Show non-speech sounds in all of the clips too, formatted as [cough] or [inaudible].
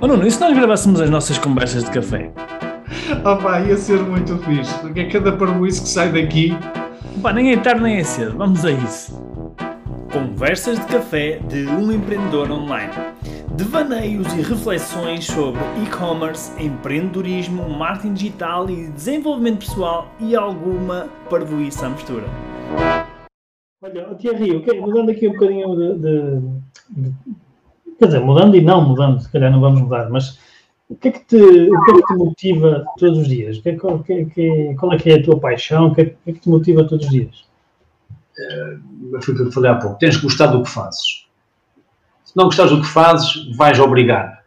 Oh Nuno, e se nós gravássemos as nossas conversas de café? Oh pá, ia ser muito fixe, porque é cada parboice que sai daqui. Pá, nem é tarde nem é cedo, vamos a isso. Conversas de café de um empreendedor online. Devaneios e reflexões sobre e-commerce, empreendedorismo, marketing digital e desenvolvimento pessoal e alguma parvoíça à mistura. Olha, Thierry, okay, mudando aqui um bocadinho de, de, de, Quer dizer, mudando e não mudando, se calhar não vamos mudar, mas o que é que te, o que é que te motiva todos os dias? Que, qual, que, que, qual é que é a tua paixão? O que é, que é te motiva todos os dias? Uh, foi o que eu falei há pouco. Tens que gostar do que fazes. Se não gostares do que fazes, vais obrigar.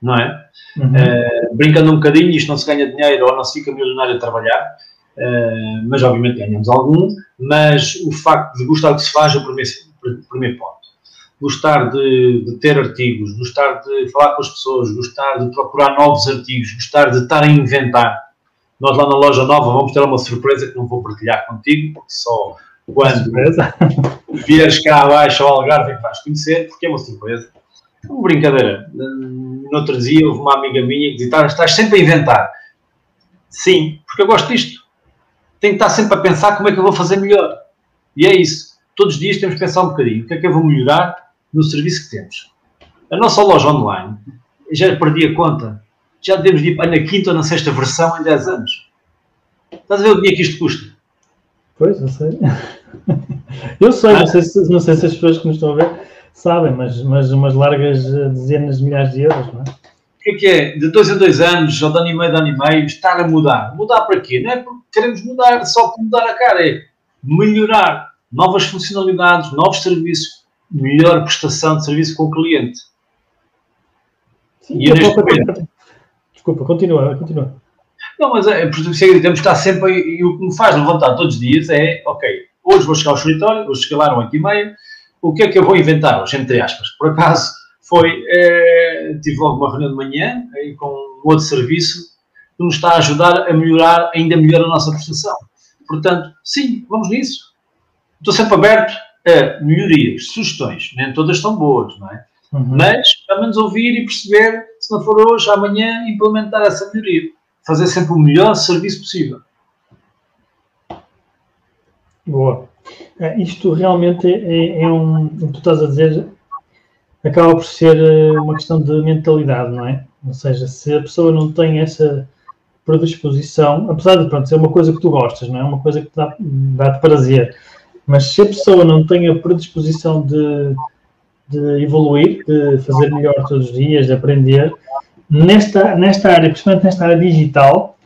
Não é? Uhum. Uh, brincando um bocadinho, isto não se ganha dinheiro ou não se fica milionário a trabalhar, uh, mas obviamente ganhamos algum. Mas o facto de gostar do que se faz é o primeiro, o primeiro ponto gostar de, de, ter artigos, gostar de falar com as pessoas, gostar de procurar novos artigos, gostar de estar a inventar. Nós lá na loja nova vamos ter uma surpresa que não vou partilhar contigo, porque só quando [laughs] vieres cá abaixo ao Algarve é que vais conhecer, porque é uma surpresa. Uma brincadeira. No outro dia houve uma amiga minha que dizia, estás sempre a inventar. Sim, porque eu gosto disto. Tenho que estar sempre a pensar como é que eu vou fazer melhor. E é isso. Todos os dias temos que pensar um bocadinho. O que é que eu vou melhorar? No serviço que temos. A nossa loja online, já perdi a conta, já devemos ir na quinta ou na sexta versão em 10 anos. Estás a ver o dinheiro que isto custa? Pois, eu sei. Eu sei, ah. não, sei se, não sei se as pessoas que nos estão a ver sabem, mas, mas umas largas dezenas de milhares de euros, não é? O que é que é? De dois em dois anos, ou de ano e meio, de ano e meio, estar a mudar. Mudar para quê? Não é porque queremos mudar só mudar a cara, é melhorar novas funcionalidades, novos serviços, melhor prestação de serviço com o cliente. Sim, e neste momento... Desculpa, continua, continua. Não, mas é, por isso é que temos que estar sempre, e o que me faz levantar todos os dias é, ok, hoje vou chegar ao escritório, vou chegar lá 8 e meia, o que é que eu vou inventar hoje, entre aspas? Por acaso, foi, é, tive logo uma reunião de manhã aí, com um outro serviço que nos está a ajudar a melhorar ainda melhor a nossa prestação. Portanto, sim, vamos nisso. Estou sempre aberto a melhorias, sugestões, nem todas são boas, não é? Uhum. Mas, pelo menos ouvir e perceber, se não for hoje, amanhã, implementar essa melhoria. Fazer sempre o melhor serviço possível. Boa. É, isto realmente é, é um. O que tu estás a dizer acaba por ser eh, uma questão de mentalidade, não é? Ou seja, se a pessoa não tem essa predisposição, apesar de pronto, ser uma coisa que tu gostas, não é? Uma coisa que te dá, dá-te prazer mas se a pessoa não tem a predisposição de, de evoluir, de fazer melhor todos os dias, de aprender, nesta, nesta área, principalmente nesta área digital,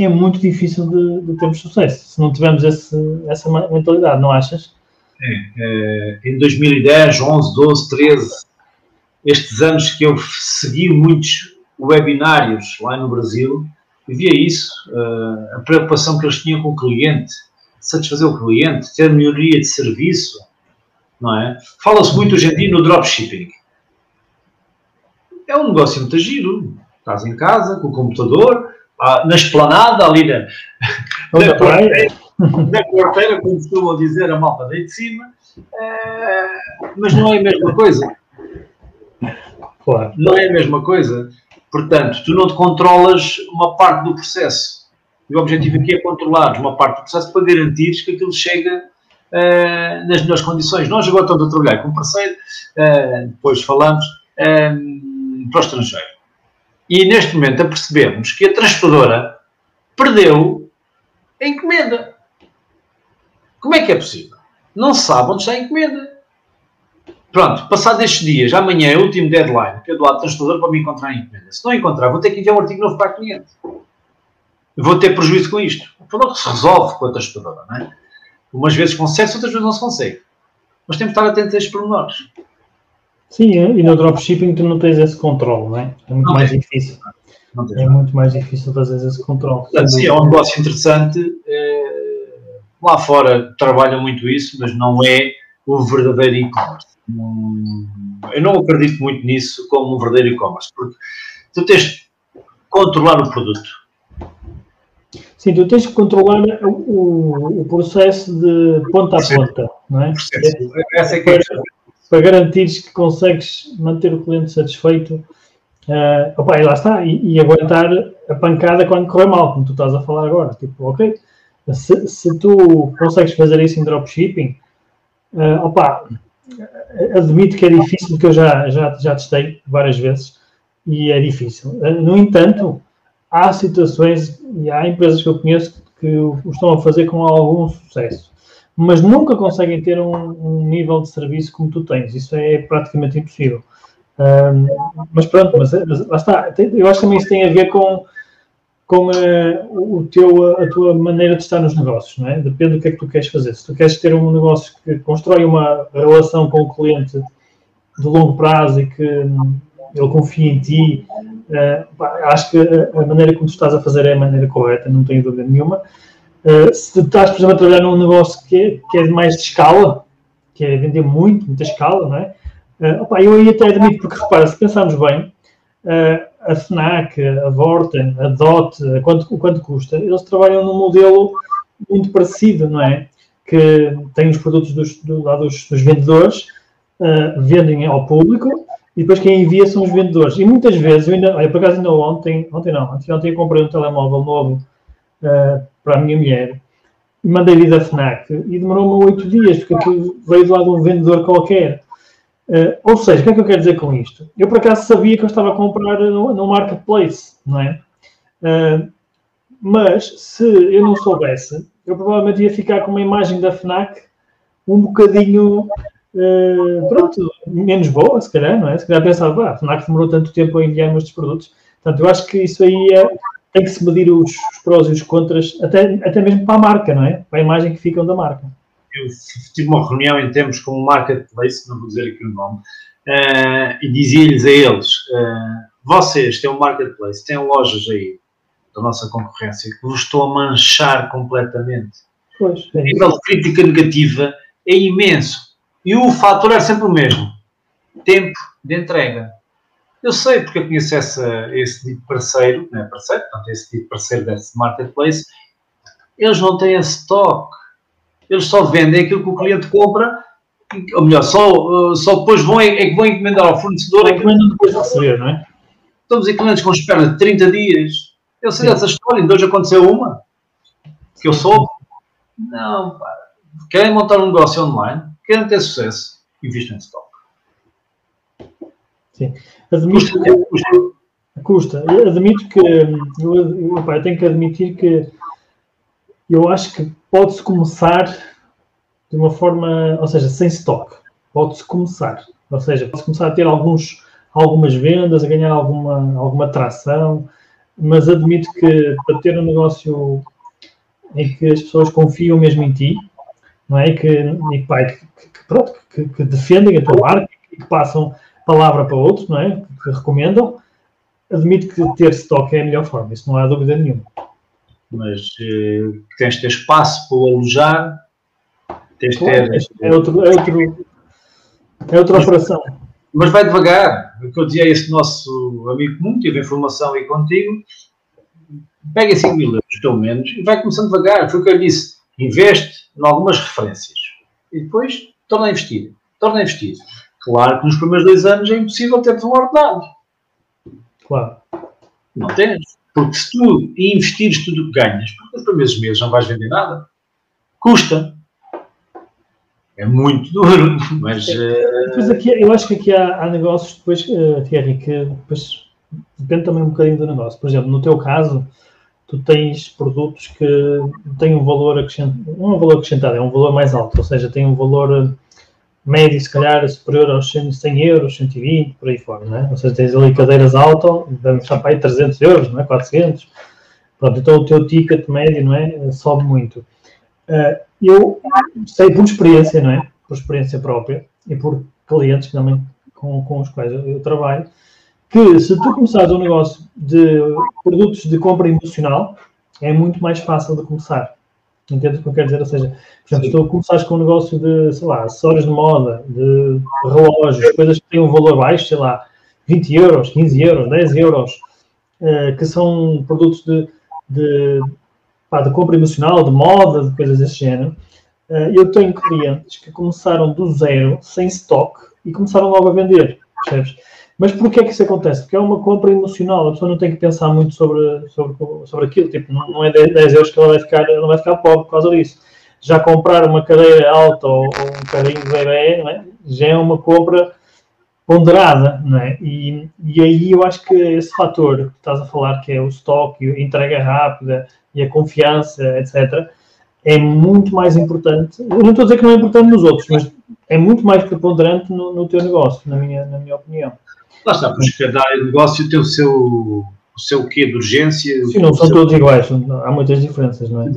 é muito difícil de, de termos sucesso, se não tivermos esse, essa mentalidade, não achas? É, é, em 2010, 11, 12, 13, estes anos que eu segui muitos webinários lá no Brasil, via isso, uh, a preocupação que eles tinham com o cliente, satisfazer o cliente, ter melhoria de serviço, não é? Fala-se muito hoje em dia no dropshipping. É um negócio muito giro. Estás em casa, com o computador, na esplanada, ali na, [laughs] na, porteira, na porteira, [laughs] como costumam dizer a malta daí de cima, é, mas não é a mesma coisa. Claro. Não é a mesma coisa. Portanto, tu não te controlas uma parte do processo. E o objetivo aqui é controlar uma parte do processo para garantir que aquilo chega uh, nas melhores condições. Nós agora estamos a trabalhar com um parceiro, uh, depois falamos, uh, para o estrangeiro. E neste momento apercebemos que a transportadora perdeu a encomenda. Como é que é possível? Não sabe onde está a encomenda. Pronto, passado estes dias, amanhã é o último deadline que é do lado do transportador para me encontrar a encomenda. Se não encontrar, vou ter que enviar um artigo novo para a cliente vou ter prejuízo com isto. O problema se resolve com a transportadora, não é? Umas vezes consegue, outras vezes não se consegue. Mas temos que estar atentos a estes pormenores. Sim, e no dropshipping tu não tens esse controle, não é? É muito não mais é. difícil. É muito mais difícil fazer esse controle. Portanto, sim, é um negócio interessante. É, lá fora trabalham muito isso, mas não é o verdadeiro e-commerce. Eu não acredito muito nisso como um verdadeiro e-commerce, porque tu tens de controlar o produto Sim, tu tens que controlar o, o processo de ponta a ponta, não é? Essa é que é para, para garantires que consegues manter o cliente satisfeito Uh, opa, e lá está, e, e, aguentar a pancada quando correr mal, como tu estás a falar agora. Tipo, ok, se, se tu consegues fazer isso em dropshipping, uh, opa, admito que é difícil, porque eu já, já, já testei várias vezes e é difícil. Uh, no entanto, há situações e há empresas que eu conheço que o estão a fazer com algum sucesso, mas nunca conseguem ter um, um nível de serviço como tu tens. Isso é praticamente impossível. Um, mas pronto, mas, mas, lá está. Eu acho que também isso tem a ver com, com a, o teu, a tua maneira de estar nos negócios, não é? Depende do que é que tu queres fazer. Se tu queres ter um negócio que constrói uma relação com o cliente de longo prazo e que ele confia em ti, uh, acho que a maneira como tu estás a fazer é a maneira correta, não tenho dúvida nenhuma. Uh, se estás, por exemplo, a trabalhar num negócio que é, que é mais de escala, que é vender muito, muita escala, não é? Uh, opa, eu aí até admito, porque repara, se pensarmos bem, uh, a FNAC, a Vorten, a DOT, a quanto, o quanto custa, eles trabalham num modelo muito parecido, não é? Que tem os produtos dos, do, lá dos, dos vendedores, uh, vendem ao público e depois quem envia são os vendedores. E muitas vezes, eu ainda, olha, por acaso ainda ontem, ontem não, ontem, ontem eu comprei um telemóvel novo para a minha mulher e mandei vir da FNAC e demorou-me oito dias, porque aquilo veio de lá de um vendedor qualquer. Uh, ou seja, o que é que eu quero dizer com isto? Eu por acaso sabia que eu estava a comprar no, no marketplace, não é? Uh, mas se eu não soubesse, eu provavelmente ia ficar com uma imagem da FNAC um bocadinho, uh, pronto, menos boa, se calhar, não é? Se calhar pensava, ah, a FNAC demorou tanto tempo a enviar-me estes produtos. Portanto, eu acho que isso aí é, tem que se medir os, os prós e os contras, até, até mesmo para a marca, não é? Para a imagem que ficam da marca eu tive uma reunião em termos com o Marketplace, não vou dizer aqui o nome, uh, e dizia-lhes a eles: uh, vocês têm um Marketplace, têm lojas aí da nossa concorrência que vos estou a manchar completamente. Pois, é. nível de crítica negativa é imenso. E o fator é sempre o mesmo: tempo de entrega. Eu sei porque eu conheço essa, esse tipo de parceiro, não é parceiro, portanto, esse tipo de parceiro desse marketplace, eles não têm stock eles só vendem aquilo que o cliente compra, ou melhor, só, eh, só depois vão, é, que vão encomendar ao fornecedor. É encomendam depois de receber, não é? Estamos em clientes com espera de 30 dias. Eu sei Sim. dessa história, ainda hoje aconteceu uma, que eu soube. Não, pá. Querem montar um negócio online, querem ter sucesso, investem em stock. Sim. Admito custa, que, custa. custa. Eu admito que eu, pá, eu tenho que admitir que eu acho que pode-se começar de uma forma, ou seja, sem stock. Pode-se começar. Ou seja, pode-se começar a ter alguns, algumas vendas, a ganhar alguma, alguma tração, mas admito que para ter um negócio em que as pessoas confiam mesmo em ti, não é? Que, e, pá, que, que, pronto, que, que, defendem a tua marca e que passam palavra para outros, não é? Que recomendam. Admito que ter stock é a melhor forma, isso não há dúvida nenhuma mas uh, tens de ter espaço para o alojar, tens de ter. É, outro, é, outro, é outra operação. Mas vai devagar. O que eu dizia a esse nosso amigo comum, tive informação aí contigo, pega 5 mil euros, pelo menos, e vai começando devagar. Foi o que eu disse. Investe em algumas referências e depois torna a investir. Torna a investir. Claro que nos primeiros dois anos é impossível ter-te um ordenado. Claro. Não tens. Porque se tu investires tudo o que ganhas, porque nos primeiros meses não vais vender nada, custa. É muito duro, [laughs] mas. Depois aqui, eu acho que aqui há, há negócios, depois, uh, Thierry, que depois depende também um bocadinho do negócio. Por exemplo, no teu caso, tu tens produtos que têm um valor acrescentado, é um valor acrescentado, é um valor mais alto, ou seja, tem um valor médio, se calhar, superior aos 100 euros, 120, por aí fora, não é? Ou seja, tens ali cadeiras altas, estar para aí 300 euros, não é? 400. Pronto, então o teu ticket médio, não é? Sobe muito. Uh, eu sei por experiência, não é? Por experiência própria e por clientes também com, com os quais eu trabalho, que se tu começares um negócio de produtos de compra emocional, é muito mais fácil de começar. Entendes o que eu quero dizer? Ou seja, se tu começares com um negócio de, sei lá, acessórios de moda, de relógios, coisas que têm um valor baixo, sei lá, 20 euros, 15 euros, 10 euros, uh, que são produtos de, de, pá, de compra emocional, de moda, de coisas desse género, uh, eu tenho clientes que começaram do zero, sem estoque, e começaram logo a vender, percebes? Mas porquê é que isso acontece? Porque é uma compra emocional, a pessoa não tem que pensar muito sobre, sobre, sobre aquilo, tipo, não é 10 euros que ela vai ficar, ela vai ficar pobre por causa disso. Já comprar uma cadeira alta ou, ou um carrinho de bebê é? já é uma compra ponderada, não é? E, e aí eu acho que esse fator que estás a falar, que é o estoque, a entrega rápida e a confiança, etc., é muito mais importante. Não estou a dizer que não é importante nos outros, mas é muito mais preponderante no, no teu negócio, na minha, na minha opinião. Lá está, porque cada negócio tem o seu, o seu quê de urgência. Sim, não são todos iguais, há muitas diferenças, não é?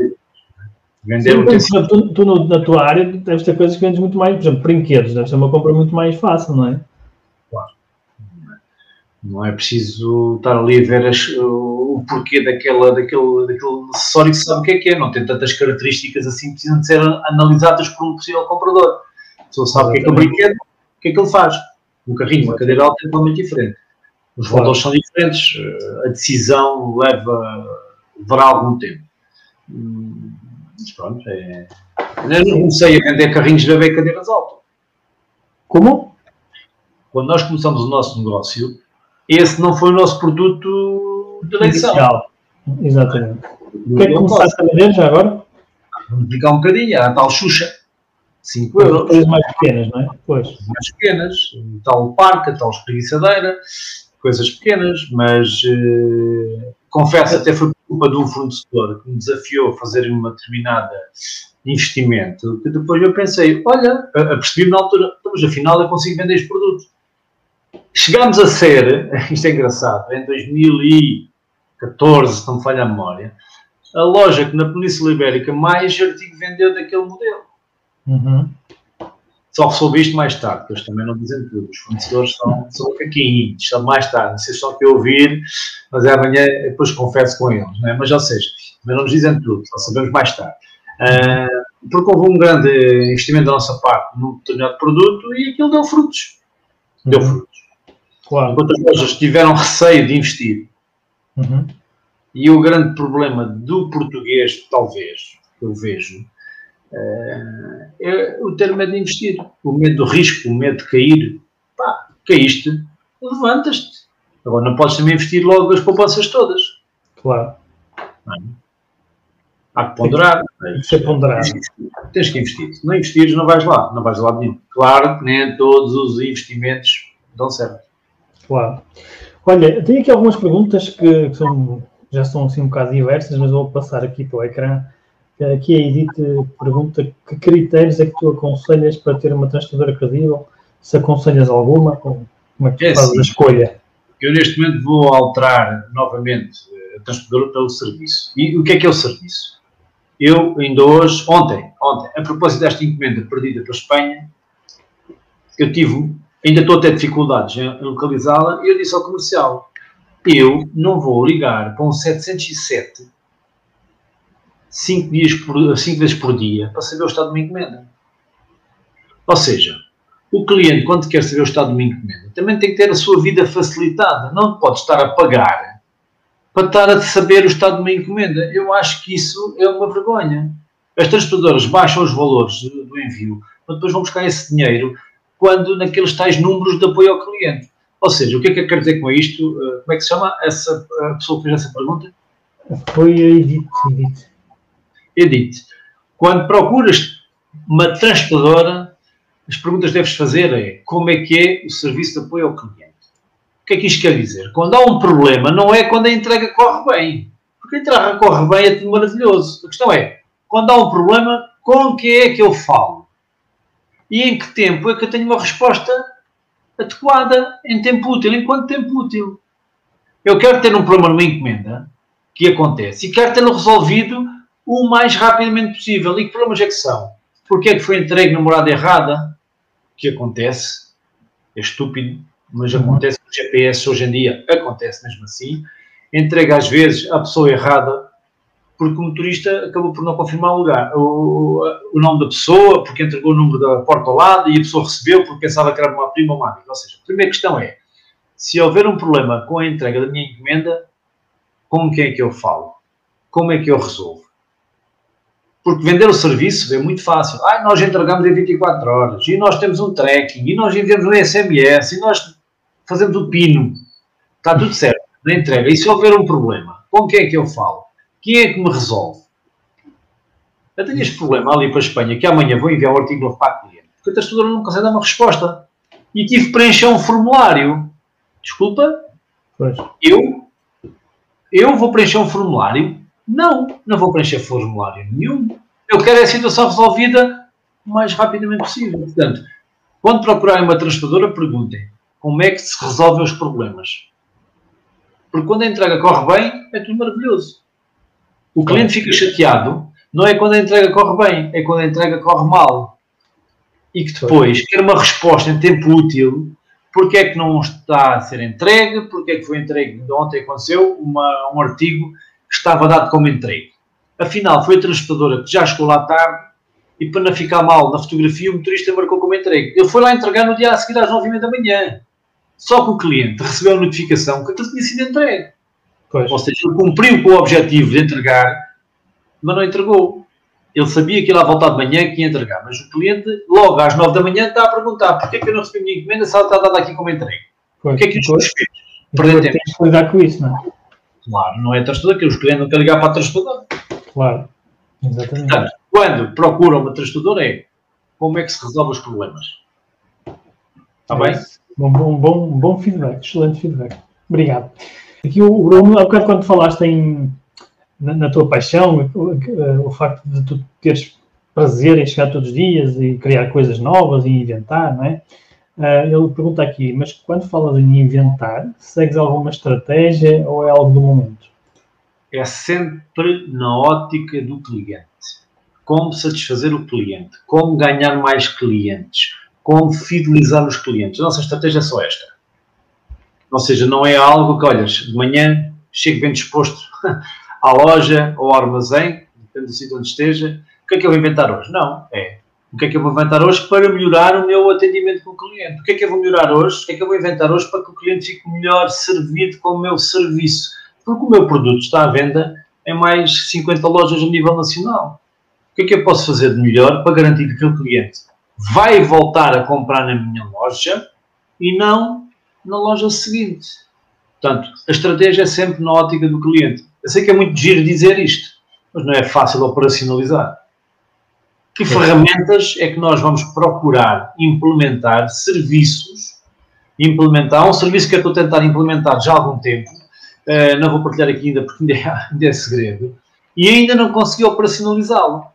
Vender Sim, tu, tu, na tua área deves ter coisas que vendes muito mais, por exemplo, brinquedos, deve ser uma compra muito mais fácil, não é? Claro. Não é preciso estar ali a ver as, o porquê daquela, daquele, daquele acessório que sabe o que é que é, não tem tantas características assim precisam de ser analisadas por um possível comprador. A pessoa sabe o que é que é o brinquedo, o que é que ele faz. Um carrinho, uma cadeira alta é totalmente diferente. Os claro. valores são diferentes, a decisão leva, levará algum tempo. Hum, mas pronto, é... Eu não comecei a vender carrinhos e cadeiras altas. Como? Quando nós começamos o nosso negócio, esse não foi o nosso produto de eleição. Inicial. Exatamente. O que é que começaste a vender já agora? Vamos explicar um bocadinho, era a tal Xuxa. 5 euros. Coisas mais pequenas, não é? Pois. Mais pequenas, tal parca, tal espreguiçadeira, coisas pequenas, mas uh, confesso até foi por culpa de um fornecedor que me desafiou a fazer uma determinada investimento, que depois eu pensei, olha, percebi na altura, então, mas afinal eu consigo vender este produto. Chegámos a ser, [laughs] isto é engraçado, em 2014, se não me falha a memória, a loja que na Península Ibérica mais artigo vendeu daquele modelo. Uhum. Só que soube isto mais tarde, que eles também não dizem tudo. Os fornecedores são, são caquinhos, são mais tarde. Não sei aqui a ouvir, mas é amanhã depois confesso com eles. Não é? Mas, ou seja, mas não nos dizem tudo, só sabemos mais tarde. Uh, porque houve um grande investimento da nossa parte num determinado produto e aquilo deu frutos. Deu uhum. frutos. Claro. Enquanto as pessoas tiveram receio de investir. Uhum. E o grande problema do português, talvez, que eu vejo, é o ter medo de investir, o medo do risco, o medo de cair. Pá, caíste, levantas-te. Agora não podes também investir logo as poupanças todas. Claro. Há que ponderar. Tem que ser ponderado. Tens que investir. Se não investires, não vais lá. Não vais lá nenhum. Claro que nem todos os investimentos dão certo. Claro. Olha, tenho aqui algumas perguntas que, que são, já são assim um bocado diversas, mas vou passar aqui para o ecrã. Aqui a Edith pergunta que critérios é que tu aconselhas para ter uma transportadora credível? Se aconselhas alguma, como é que tu é fazes a escolha? Eu neste momento vou alterar novamente a transportadora pelo serviço. E o que é que é o serviço? Eu ainda hoje, ontem, ontem, a propósito desta encomenda perdida para a Espanha, eu tive, ainda estou a ter dificuldades em localizá-la, e eu disse ao comercial, eu não vou ligar para um 707 cinco, dias por, cinco vezes por dia para saber o estado de uma encomenda. Ou seja, o cliente, quando quer saber o estado de uma encomenda, também tem que ter a sua vida facilitada. Não pode estar a pagar para estar a saber o estado de uma encomenda. Eu acho que isso é uma vergonha. As transportadoras baixam os valores do envio, mas depois vão buscar esse dinheiro quando naqueles tais números de apoio ao cliente. Ou seja, o que é que eu quero dizer com isto? Eh, como é que se chama essa a pessoa que fez essa pergunta? Foi a Edith. Edith. Edith, quando procuras uma transportadora, as perguntas que deves fazer é como é que é o serviço de apoio ao cliente? O que é que isto quer dizer? Quando há um problema, não é quando a entrega corre bem. Porque a entrega corre bem é tudo maravilhoso. A questão é, quando há um problema, com que é que eu falo? E em que tempo é que eu tenho uma resposta adequada, em tempo útil? Em quanto tempo útil? Eu quero ter um problema numa encomenda, que acontece, e quero tê-lo resolvido o mais rapidamente possível. E que problemas é que são? Porque é que foi entregue na morada errada? Que acontece, é estúpido, mas uhum. acontece com GPS hoje em dia, acontece mesmo assim. Entrega às vezes a pessoa errada porque o motorista acabou por não confirmar o lugar, o, o nome da pessoa, porque entregou o número da porta ao lado e a pessoa recebeu porque pensava que era uma prima ou uma amiga. Ou seja, a primeira questão é, se houver um problema com a entrega da minha encomenda, com quem é que eu falo? Como é que eu resolvo? Porque vender o serviço é muito fácil. Ah, nós entregamos em 24 horas, e nós temos um tracking, e nós enviamos um SMS, e nós fazemos o pino, está tudo certo, na entrega. E se houver um problema, com quem é que eu falo? Quem é que me resolve? Eu tenho este problema ali para a Espanha, que amanhã vou enviar o artigo para a cliente, porque a testadora não consegue dar uma resposta. E tive que preencher um formulário. Desculpa? Pois. Eu? Eu vou preencher um formulário? Não, não vou preencher formulário nenhum. Eu quero a situação resolvida o mais rapidamente possível. Portanto, quando procurarem uma transportadora, perguntem como é que se resolvem os problemas. Porque quando a entrega corre bem, é tudo maravilhoso. O cliente fica chateado, não é quando a entrega corre bem, é quando a entrega corre mal. E que depois quer uma resposta em tempo útil, porque é que não está a ser entregue, porque é que foi entregue, ontem aconteceu uma, um artigo estava dado como entregue. Afinal, foi a transportadora que já chegou lá tarde e para não ficar mal na fotografia, o motorista marcou como entregue. Ele foi lá entregar no dia a seguir às 9h30 da manhã. Só que o cliente recebeu a notificação que aquilo tinha sido entregue. Pois. Ou seja, ele cumpriu com o objetivo de entregar, mas não entregou. Ele sabia que ia lá voltar de manhã que ia entregar, mas o cliente, logo às 9 da manhã, está a perguntar porquê é que eu não recebi a minha encomenda se ela está dada aqui como entregue. O que é que isto fez? Perder tempo. Tens que lidar com isso, não é? Claro, não é transportador, que os clientes não querem ligar para a transportadora. Claro, exatamente. Portanto, quando procuram uma transportadora é como é que se resolve os problemas. Está é bem? Bom, bom, bom, bom feedback, excelente feedback. Obrigado. Aqui o Bruno, há bocado quando falaste em, na, na tua paixão, o, o, facto de tu teres prazer em chegar todos os dias e criar coisas novas e inventar, não é? Uh, ele pergunta aqui, mas quando falas em inventar, segues alguma estratégia ou é algo do momento? É sempre na ótica do cliente. Como satisfazer o cliente, como ganhar mais clientes, como fidelizar os clientes. A nossa estratégia é só esta. Ou seja, não é algo que, olhas, de manhã chego bem disposto [laughs] à loja ou ao armazém, depende do sítio onde esteja, o que é que eu vou inventar hoje? Não, é o que é que eu vou inventar hoje para melhorar o meu atendimento com o cliente? O que é que eu vou melhorar hoje? O que é que eu vou inventar hoje para que o cliente fique melhor servido com o meu serviço? Porque o meu produto está à venda em mais 50 lojas a nível nacional. O que é que eu posso fazer de melhor para garantir que aquele cliente vai voltar a comprar na minha loja e não na loja seguinte. Portanto, a estratégia é sempre na ótica do cliente. Eu sei que é muito giro dizer isto, mas não é fácil operacionalizar. Que ferramentas é que nós vamos procurar implementar serviços, implementar um serviço que eu estou a tentar implementar já há algum tempo, uh, não vou partilhar aqui ainda porque ainda é, [laughs] ainda é segredo, e ainda não consegui operacionalizá-lo,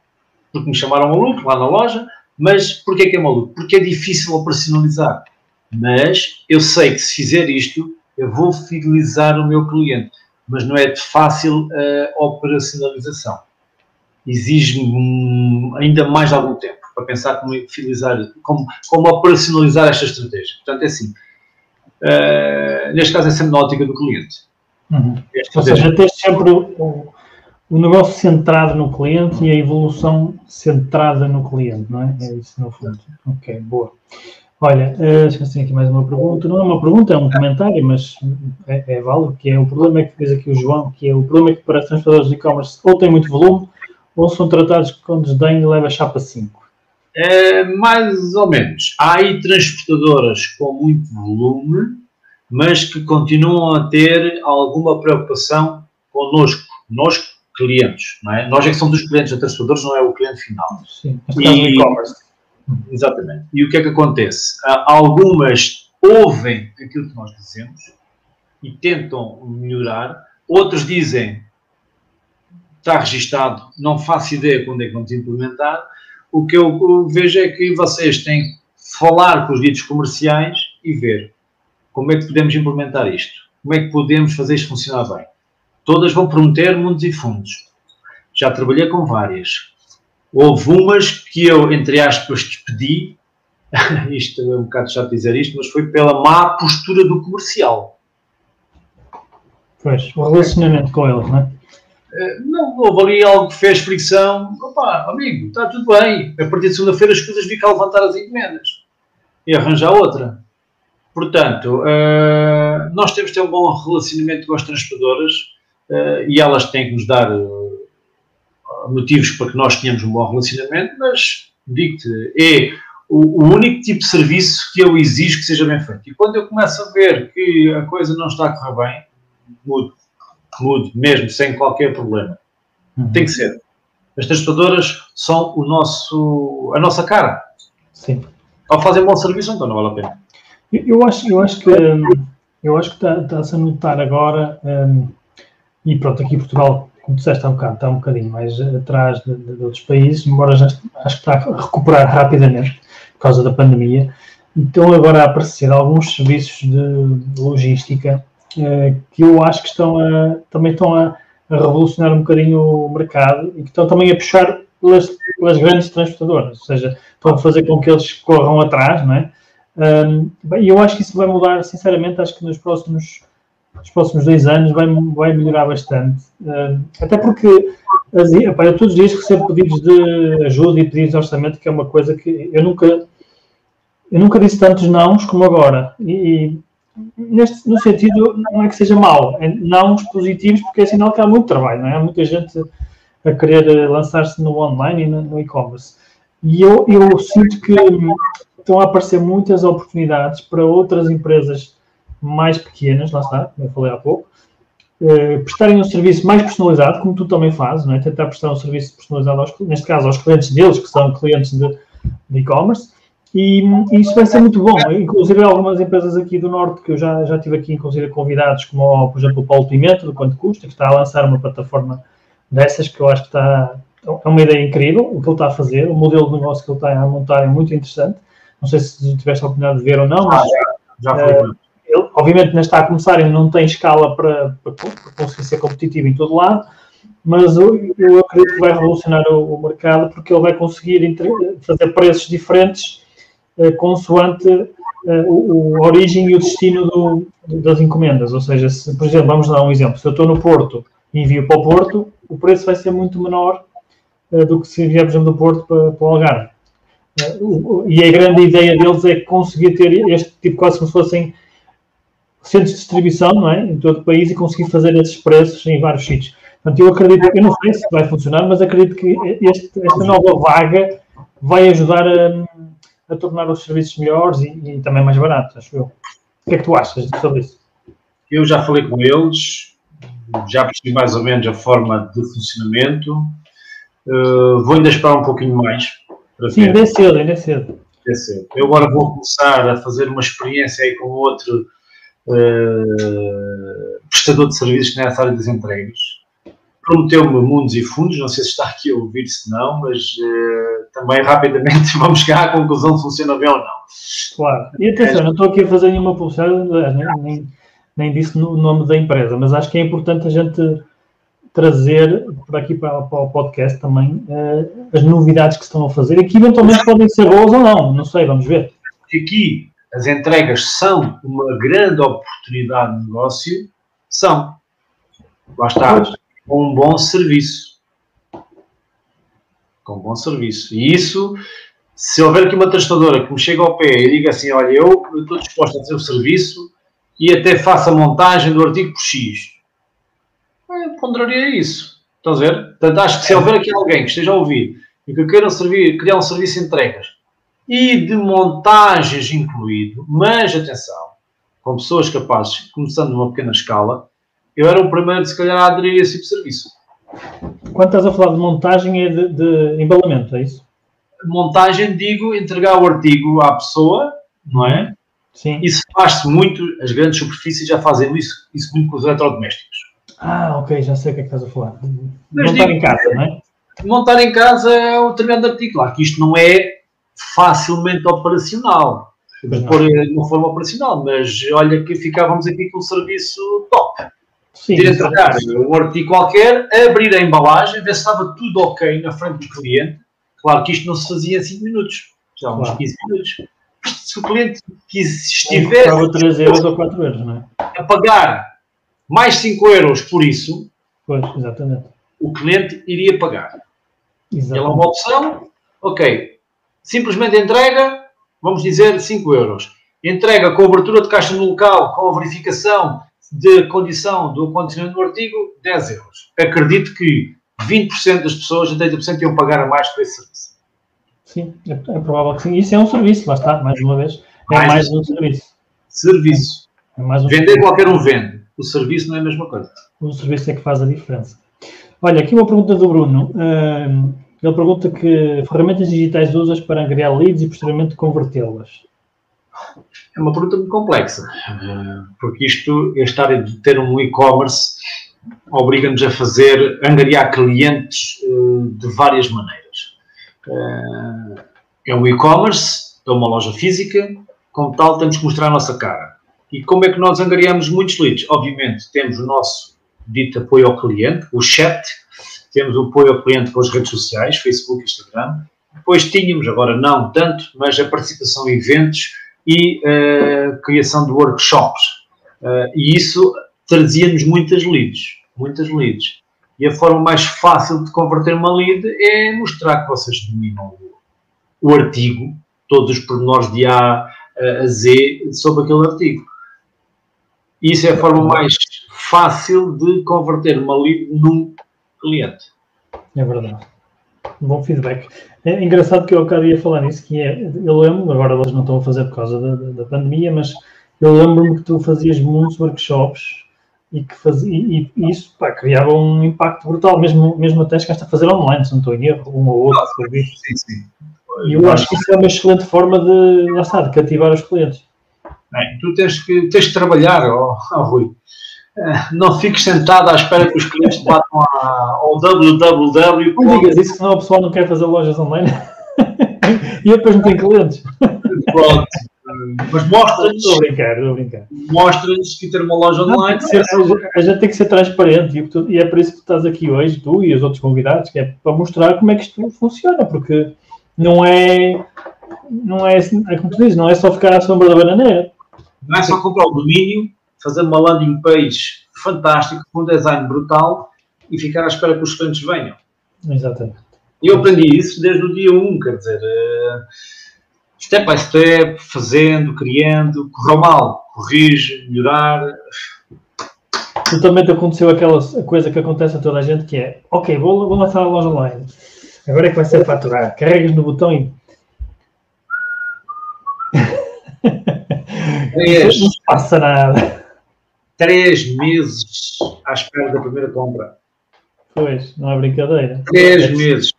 porque me chamaram maluco lá na loja, mas porquê que é maluco? Porque é difícil operacionalizar. Mas eu sei que se fizer isto, eu vou fidelizar o meu cliente. Mas não é de fácil uh, operacionalização. Exige-me ainda mais algum tempo para pensar como fidelizar, como, como operacionalizar esta estratégia. Portanto, é assim. Uh, neste caso é sempre na ótica do cliente. Uhum. Ou seja, tens sempre o, o negócio centrado no cliente e a evolução centrada no cliente, não é? É isso no fundo. Ok, boa. Olha, uh, esqueci aqui mais uma pergunta. Não é uma pergunta, é um comentário, mas é, é válido, que é o problema é que diz aqui o João, que é o problema é que para as transportadoras de e-commerce ou têm muito volume ou são tratados com desdém e leva chapa 5. É, mais ou menos. Há aí transportadoras com muito volume, mas que continuam a ter alguma preocupação connosco. Connosco clientes, não é? Nós é que somos os clientes, a transportadores não é o cliente final. Sim, e, e-commerce. Exatamente. E o que é que acontece? Algumas ouvem aquilo que nós dizemos e tentam melhorar, outros dizem está registado, não faço ideia quando é que vamos implementar. O que eu vejo é que vocês têm que falar com os ditos comerciais e ver como é que podemos implementar isto, como é que podemos fazer isto funcionar bem. Todas vão prometer mundos e fundos. Já trabalhei com várias. Houve umas que eu, entre aspas, despedi. [laughs] isto é um bocado chato dizer isto, mas foi pela má postura do comercial. Pois, o relacionamento com eles, não é? Eh, não, houve ali algo que fez fricção. Opa, amigo, está tudo bem. A partir de segunda-feira as coisas ficam a levantar as encomendas e arranjar outra. Portanto, uh, nós temos de ter um bom relacionamento com as transportadoras uh, e elas têm que nos dar motivos para que nós tenhamos um bom relacionamento, mas digo-te, é o, o, único tipo de serviço que eu exijo que seja bem feito. E quando eu começo a ver que a coisa não está a correr bem, mudo. Mudo, mesmo, sem qualquer problema. Uhum. Tem que ser. As transportadoras são o nosso, a nossa cara. Sim. Ao fazer bom serviço, então não vale a pena. Eu, eu acho, eu acho que eu acho que está, se a notar agora, um, e pronto, aqui em Portugal, como disseste há um bocado, está um bocadinho mais atrás de, de, outros países, embora já acho que está a recuperar rapidamente por causa da pandemia. Então agora a aparecer alguns serviços de logística que eu acho que estão a, também estão a, a, revolucionar um bocadinho o mercado e que estão também a puxar pelas, grandes transportadoras, ou seja, estão a fazer com que eles corram atrás, não é? E eu acho que isso vai mudar, sinceramente, acho que nos próximos, nos próximos dois anos vai, vai melhorar bastante. Até porque as, opa, eu todos os dias recebo pedidos de ajuda e pedidos de orçamento, que é uma coisa que eu nunca, eu nunca disse tantos nãos como agora. E neste, no sentido, não é que seja mau, é nãos positivos, porque é sinal que há muito trabalho, não é? Há muita gente a querer lançar-se no online e no, e-commerce. E eu, eu sinto que estão a aparecer muitas oportunidades para outras empresas mais pequenas, lá está, como eu falei há pouco, eh, prestarem um serviço mais personalizado, como tu também fazes, não é? tentar prestar um serviço personalizado, aos, neste caso, aos clientes deles, que são clientes de e-commerce, e, e, isso vai ser muito bom. Inclusive, algumas empresas aqui do Norte, que eu já, já tive aqui, inclusive, convidados, como, por exemplo, o Paulo Pimenta, do Quanto Custa, que está a lançar uma plataforma dessas, que eu acho que está, é uma ideia incrível, o que ele está a fazer, o modelo de negócio que ele está a montar é muito interessante. Não sei se tiveste a oportunidade de ver ou não, mas. Ah, já, já foi. Uh, ele, obviamente, ainda está a começar e não tem escala para, para, para, conseguir ser competitivo em todo lado, mas eu, eu acredito que vai revolucionar o, o, mercado porque ele vai conseguir fazer preços diferentes consoante uh, o, a origem e o destino do, das encomendas. Ou seja, se, por exemplo, vamos dar um exemplo: se eu estou no Porto e envio para o Porto, o preço vai ser muito menor uh, do que se enviar, por exemplo, do Porto para, para o Algarve. E a grande ideia deles é conseguir ter este tipo, quase como se fossem centros de distribuição, não é? Em todo o país e conseguir fazer esses preços em vários sítios. Portanto, eu acredito, eu não sei se vai funcionar, mas acredito que este, esta nova vaga vai ajudar a, a tornar os serviços melhores e, e, também mais baratos, acho eu. O que é que tu achas sobre isso? Eu já falei com eles, já percebi mais ou menos a forma de funcionamento. Uh, vou ainda esperar um pouquinho mais Sim, ainda é cedo, ainda é cedo. É cedo. Eu agora vou começar a fazer uma experiência aí com outro uh, prestador de serviços nessa área das entregas. Prometeu-me mundos e fundos, não sei se está aqui a ouvir, se não, mas uh, também rapidamente [laughs] vamos chegar à conclusão se funciona bem ou não. Claro. E atenção, é, não estou aqui a fazer nenhuma publicidade, nem, nem, nem disse no nome da empresa, mas acho que é importante a gente trazer para aqui para, para o podcast também uh, as novidades que estão a fazer e que eventualmente podem ser boas ou não, não sei, vamos ver. Aqui as entregas são uma grande oportunidade de negócio, são. Lá está, com um bom serviço. Com um bom serviço. E isso, se houver aqui uma testadora que me chega ao pé e diga assim, olha, eu, eu estou disposto a fazer o serviço e até faço a montagem do artigo por X eu ponderaria isso. Estão a ver? Portanto, acho que se houver aqui alguém que esteja a ouvir e que queira servir, criar um serviço de entregas e de montagens incluído, mas atenção, com pessoas capazes, começando numa pequena escala, eu era o primeiro, se calhar, a aderir a esse tipo de serviço. Quando estás a falar de montagem, é de, de embalamento, é isso? Montagem, digo, entregar o artigo à pessoa, não é? Sim. Isso faz-se muito, as grandes superfícies já fazem isso, isso muito com os eletrodomésticos. Ah, ok, já sei o que é que estás a falar. Mas montar digo, em casa, não é? Montar em casa é o determinado artigo. Claro que isto não é facilmente operacional. Pôr de uma forma operacional, mas olha que ficávamos aqui com um serviço top. Sim, de entregar um artigo qualquer, abrir a embalagem, ver se estava tudo ok na frente do cliente. Claro que isto não se fazia em 5 minutos, já uns claro. 15 minutos. Se o cliente estivesse. Estava 3 euros ou 4 euros, não é? A pagar mais 5 euros por isso, pois, exatamente. o cliente iria pagar. Exatamente. Ele é uma opção, ok, simplesmente entrega, vamos dizer 5 euros. Entrega com abertura de caixa no local, com a verificação de condição do acontecimento do artigo, 10 euros. Acredito que 20% das pessoas, 80% iam pagar a mais por esse serviço. Sim, é, é, provável que sim. Isso é um serviço, lá está, mais uma vez. É mais, mais um serviço. Serviço. É mais um Vender serviço. qualquer um vende. O serviço não é a mesma coisa. O serviço é que faz a diferença. Olha, aqui uma pergunta do Bruno. Ele pergunta que ferramentas digitais usas para angariar leads e posteriormente convertê-las. É uma pergunta muito complexa, eh, porque isto, esta área de ter um e-commerce obriga-nos a fazer, angariar clientes eh, de várias maneiras. Eh, é um e-commerce, é uma loja física, como tal temos que mostrar a nossa cara. E como é que nós angariamos muitos leads? Obviamente temos o nosso dito apoio ao cliente, o chat, temos o apoio ao cliente com as redes sociais, Facebook, Instagram. Depois tínhamos, agora não tanto, mas a participação em eventos e uh, criação de workshops. Uh, e isso trazia-nos muitas leads, muitas leads. E a forma mais fácil de converter uma lead é mostrar que vocês dominam o, o artigo, todos os pormenores de A a Z sobre aquele artigo. Isso é a forma mais fácil de converter uma lead num cliente. É verdade. Bom feedback. É engraçado que eu acabei ia falar nisso, que é, eu lembro, agora eles não estão a fazer por causa da, da pandemia, mas eu lembro-me que tu fazias muitos workshops e que fazia, e, e isso pá, criava um impacto brutal, mesmo, mesmo até chegaste a fazer online, se não estou em erro, um ou outro. Não, sim, sim. E eu acho que isso é uma excelente forma de, lá está, de cativar os clientes. Bem, tu tens que, tens que trabalhar, oh, oh, Rui. Não fiques sentado à espera que os clientes batam ao www. Não digas isso, senão o pessoal não quer fazer lojas online. [laughs] e depois não tem clientes. Pronto. Mas mostra-lhes. Estou a brincar, estou a brincar. Mostra-lhes que ter uma loja online. Ser, a gente tem que ser transparente e é por isso que tu estás aqui hoje, tu e os outros convidados, que é para mostrar como é que isto funciona, porque não é. Não é, é como tu dizes, não é só ficar à sombra da bananeira. Não é só comprar o domínio fazer uma landing page fantástica, com um design brutal e ficar à espera que os clientes venham. Exatamente. E eu aprendi isso desde o dia 1, quer dizer, uh, step by step, fazendo, criando, correu mal, corrige, melhorar. Tu também te aconteceu aquela coisa que acontece a toda a gente que é, ok, vou, vou lançar a loja online, agora é que vai ser faturar, carregas no botão e é [laughs] não passa nada três meses à espera da primeira compra. Pois, não é brincadeira. Três é meses.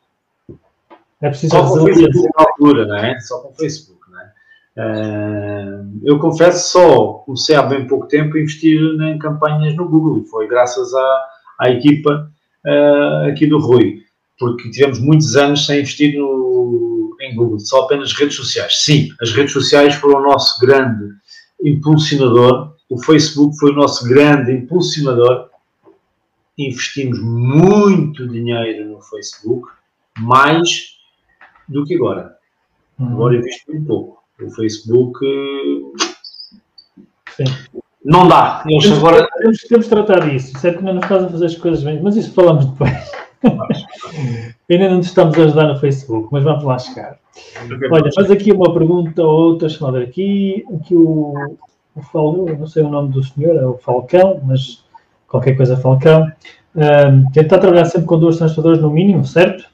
É preciso Só com o Facebook na altura, não é? Só com o Facebook, não é? Uh, eu confesso só, comecei há bem pouco tempo a investir em campanhas no Google e foi graças à, à equipa uh, aqui do Rui, porque tivemos muitos anos sem investir no, em Google, só apenas redes sociais. Sim, as redes sociais foram o nosso grande impulsionador o Facebook foi o nosso grande impulsionador. Investimos muito dinheiro no Facebook, mais do que agora. Uhum. Agora invisto muito pouco. O Facebook Sim. não dá. Eles temos, agora... temos, temos de tratar disso. Certo que não estás a fazer as coisas bem, mas isso falamos depois. [laughs] Ainda não te estamos a ajudar no Facebook, mas vamos lá chegar. Olha, mas aqui uma pergunta ou outra, ver aqui. Aqui o, o Fal, não sei o nome do senhor, é o Falcão, mas qualquer coisa Falcão. Um, tentar trabalhar sempre com duas transportadoras no mínimo, certo?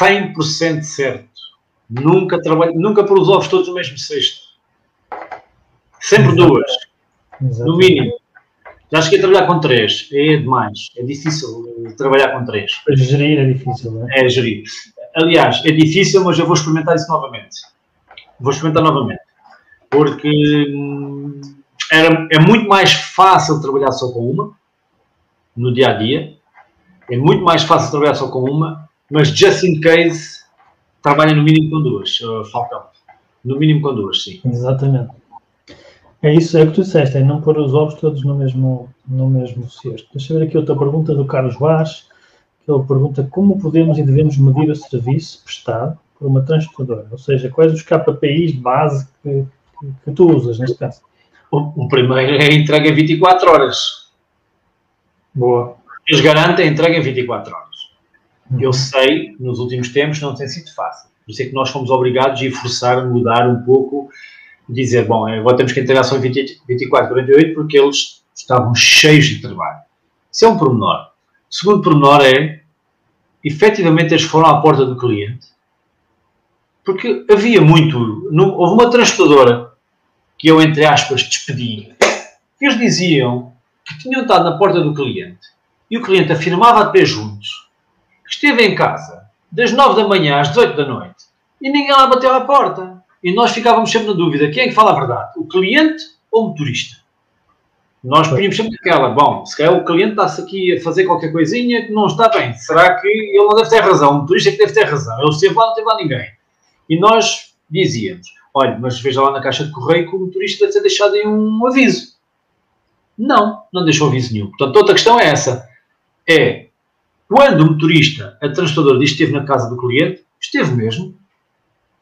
100% certo. Nunca trabalho, nunca por os ovos todos no mesmo cesto. Sempre Exato. duas. Exato. No mínimo. Já cheguei a trabalhar com três. É demais. É difícil trabalhar com três. Gerir é difícil, não é? É gerir. Aliás, é difícil, mas eu vou experimentar isso novamente. Vou experimentar novamente porque era, é muito mais fácil trabalhar só com uma no dia a dia, é muito mais fácil trabalhar só com uma, mas just in case trabalha no mínimo com duas, uh, Falcão. No mínimo com duas, sim. Exatamente. É isso, é o que tu disseste, é não pôr os ovos todos no mesmo, no mesmo cesto. Deixa eu ver aqui outra pergunta do Carlos Vaz, que ele pergunta como podemos e devemos medir o serviço prestado por uma transportadora, ou seja, quais os KPIs de base que que tu usas neste caso? O, o primeiro é a entrega em 24 horas. Boa. Eles garantem a entrega em 24 horas. Uhum. Eu sei nos últimos tempos não tem sido fácil. Por isso é que nós fomos obrigados a forçar mudar um pouco, dizer, bom, agora temos que entregar só em 20, 24, 48, porque eles estavam cheios de trabalho. Isso é um pormenor. O segundo pormenor é, efetivamente, eles foram à porta do cliente Porque havia muito. Houve uma transportadora que eu, entre aspas, despedi, eles diziam que tinham estado na porta do cliente e o cliente afirmava a pé juntos que esteve em casa das 9 da manhã às 18 da noite e ninguém lá bateu à porta. E nós ficávamos sempre na dúvida: quem é que fala a verdade? O cliente ou o motorista? Nós punhamos sempre aquela, bom, se calhar o cliente está-se aqui a fazer qualquer coisinha que não está bem. Será que ele não deve ter razão? O motorista é que deve ter razão. Ele esteve lá, não teve lá ninguém. E nós dizíamos, olha, mas veja lá na caixa de correio que o motorista deve ter deixado aí um aviso. Não, não deixou aviso nenhum. Portanto, outra questão é essa. É, quando o motorista, a transportadora diz que esteve na casa do cliente, esteve mesmo.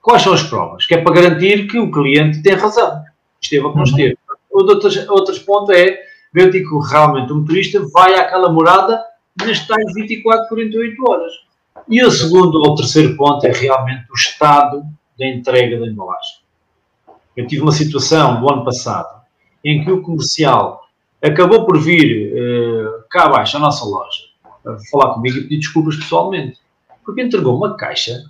Quais são as provas? Que é para garantir que o cliente tem razão. Esteve ou não uhum. esteve. Outro, outro ponto é ver que realmente o motorista vai àquela morada nas tais 24, 48 horas. E o segundo ou terceiro ponto é realmente o estado da entrega da embalagem. Eu tive uma situação do ano passado em que o comercial acabou por vir uh, cá abaixo à nossa loja a falar comigo e pedir desculpas pessoalmente, porque entregou uma caixa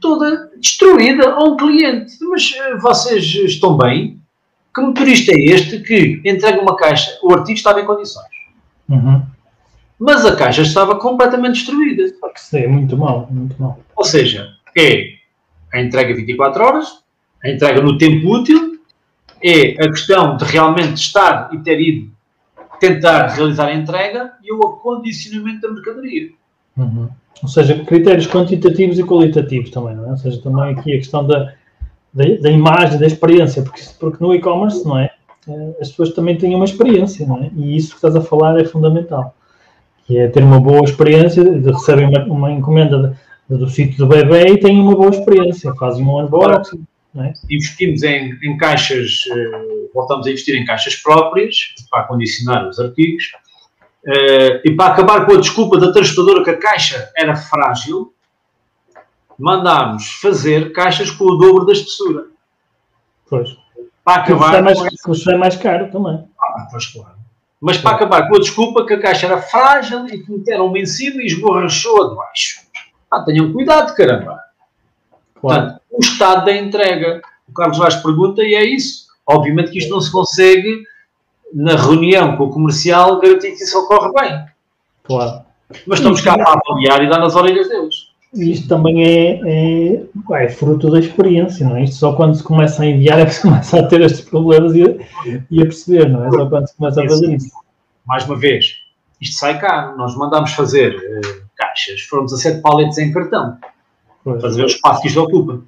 toda destruída a um cliente. Mas uh, vocês estão bem? Que motorista é este que entrega uma caixa? O artigo estava em condições. Uhum. Mas a caixa estava completamente destruída. Isso é muito mal, muito mal. Ou seja, é a entrega 24 horas, a entrega no tempo útil, é a questão de realmente estar e ter ido tentar realizar a entrega e o acondicionamento da mercadoria. Uhum. Ou seja, critérios quantitativos e qualitativos também, não é? Ou seja, também aqui a questão da, da, da imagem, da experiência, porque, porque no e-commerce, não é? Eh, as pessoas também têm uma experiência, não é? E isso que estás a falar é fundamental. Que é ter uma boa experiência, recebem uma, uma encomenda do sítio do bebê e têm uma boa experiência, fazem um unboxing. É? Investimos em, em caixas, uh, voltamos a investir em caixas próprias para acondicionar os artigos uh, e para acabar com a desculpa da transportadora que a caixa era frágil, mandámos fazer caixas com o dobro da espessura. Pois. Para acabar. Custa mais, custa mais caro também. Ah, pois claro. Mas para acabar com a desculpa que a caixa era frágil e que meteram uma em cima e esborrachou a de baixo. Ah, tenham cuidado, caramba. Claro. Portanto, o estado da entrega. O Carlos Vaz pergunta e é isso. Obviamente que isto não se consegue na reunião com o comercial garantir que isso ocorre bem. Claro. Mas estamos cá a avaliar e dar nas orelhas deles isto também é, é, é, fruto da experiência, não é? Isto só quando se começa a enviar é que se [laughs] começa a ter estes problemas e a, e a perceber, não é? Só quando se começa a fazer isso. Mais uma vez, isto sai caro. Nós mandámos fazer uh, caixas, foram 17 paletes em cartão, pois. ver o espaço que isto ocupa.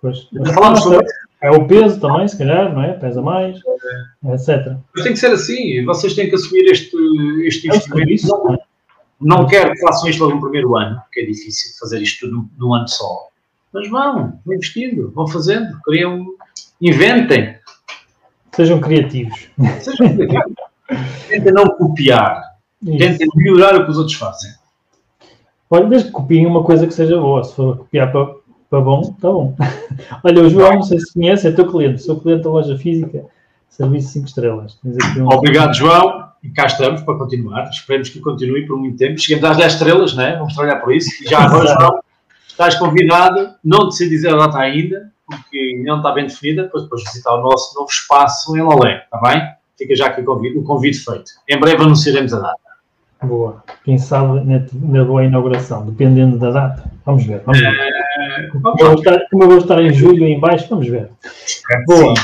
Pois. Falamos sobre... É o peso também, se calhar, não é? Pesa mais, é. etc. Mas tem que ser assim, vocês têm que assumir este, este é investimento. Não, é? Não quero que façam isto logo no primeiro ano, porque é difícil fazer isto tudo num ano só. Mas vão, vão investindo, vão fazendo, criam, inventem. Sejam criativos. Sejam criativos. [laughs] Tentem não copiar. Isso. Tentem melhorar o que os outros fazem. Olha, desde que copiem uma coisa que seja boa. Se for copiar para, para bom, está bom. [laughs] Olha, o João, não sei se conhece, é teu cliente. Sou cliente da loja física, serviço 5 estrelas. Um... Obrigado, João e cá estamos para continuar. Esperemos que continue por muito tempo. Chegamos às 10 estrelas, né? vamos trabalhar por isso. E já agora, João, estás convidado, não te sei dizer a data ainda, porque não está bem definida, depois, depois visitar o nosso novo espaço em Lolé, está bem? Fica já aqui o convite, o convite feito. Em breve anunciaremos a data. Boa. Quem sabe na, na boa inauguração, dependendo da data. Vamos ver. Vamos ver. É... Como, eu estar, como eu vou estar em julho em baixo, vamos ver. É, boa.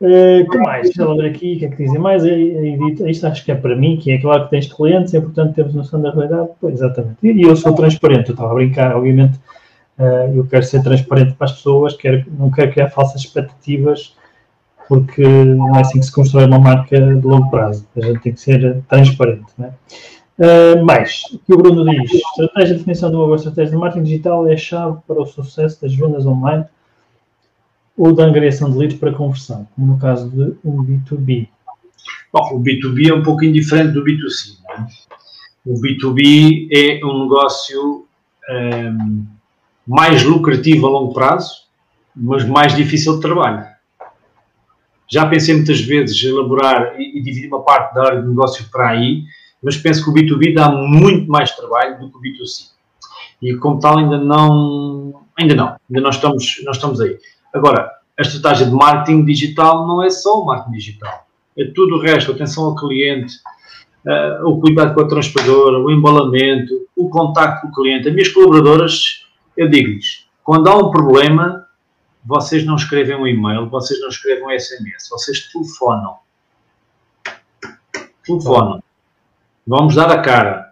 Uh, que mais? Deixa eu ver aqui, o que é que dizem mais? Isto acho que é para mim, que é claro que tens clientes, é importante termos noção da realidade. Pois, exatamente. E eu sou transparente, eu estava a brincar, obviamente, uh, eu quero ser transparente para as pessoas, quero, não quero criar falsas expectativas, porque não é assim que se constrói uma marca de longo prazo. A gente tem que ser transparente. Né? Uh, mais, o que o Bruno diz, estratégia de definição de uma boa estratégia de marketing digital é a chave para o sucesso das vendas online ou da angariação de leads para conversão, como no caso de um B2B? Bom, o B2B é um pouquinho diferente do B2C. É? O B2B é um negócio um, ehm, mais lucrativo a longo prazo, mas mais difícil de trabalho. Já pensei muitas vezes elaborar e, e dividir uma parte da área de negócio para aí, mas penso que o B2B dá muito mais trabalho do que o B2C. E como tal ainda não, ainda não, ainda nós estamos, nós estamos aí. Agora, a estratégia de marketing digital não é só o marketing digital, é tudo o resto, atenção ao cliente, uh, o cuidado com a transportadora, o embalamento, o contacto com o cliente. As minhas colaboradoras, eu digo-lhes, quando há um problema, vocês não escrevem um e-mail, vocês não escrevem um SMS, vocês telefonam. Telefonam. Vamos dar a cara.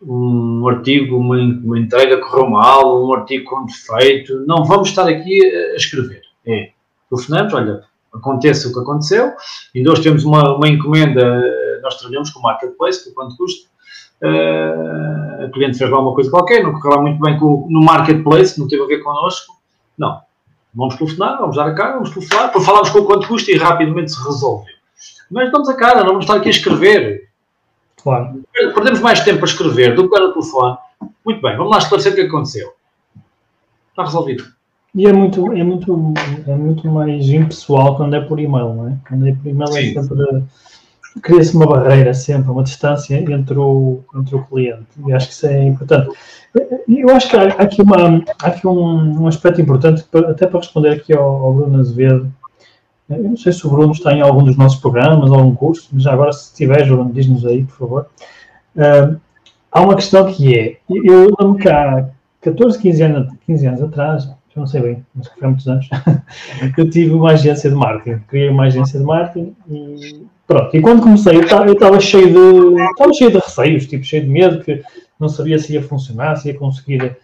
Um artigo, uma, uma entrega correu mal, um artigo com defeito. Não vamos estar aqui a escrever. É, telefonamos, olha, aconteça o que aconteceu. E nós temos uma, uma encomenda, nós trabalhamos com o Marketplace, que quanto custa. Uh, a cliente fez lá uma coisa qualquer, não correu muito bem com, no Marketplace, não teve a ver connosco. Não. Vamos telefonar, vamos dar a cara, vamos telefonar, para falarmos com o quanto custa e rapidamente se resolve. Mas damos a cara, não vamos estar aqui a escrever. Claro. Perdemos mais tempo a escrever do que no telefone. Muito bem, vamos lá esclarecer o que aconteceu. Está resolvido. E é muito, é muito, é muito mais impessoal quando é por e-mail, não é? Quando é por e-mail é Sim. é sempre. Cria-se uma barreira sempre, uma distância entre o, entre o cliente. E acho que isso é importante. Eu acho que há aqui, uma, há aqui um, um aspecto importante, até para responder aqui ao, ao Bruno Azevedo. Eu não sei se o Bruno está em algum dos nossos programas, algum curso, mas agora, se tiver, Bruno, diz-nos aí, por favor. Uh, há uma questão que é: eu lembro que há 14, 15 anos, 15 anos atrás, não sei bem, mas foi há muitos anos, [laughs] eu tive uma agência de marketing, criei uma agência de marketing e pronto. E quando comecei, eu estava cheio de, estava cheio de receios, tipo, cheio de medo, que não sabia se ia funcionar, se ia conseguir,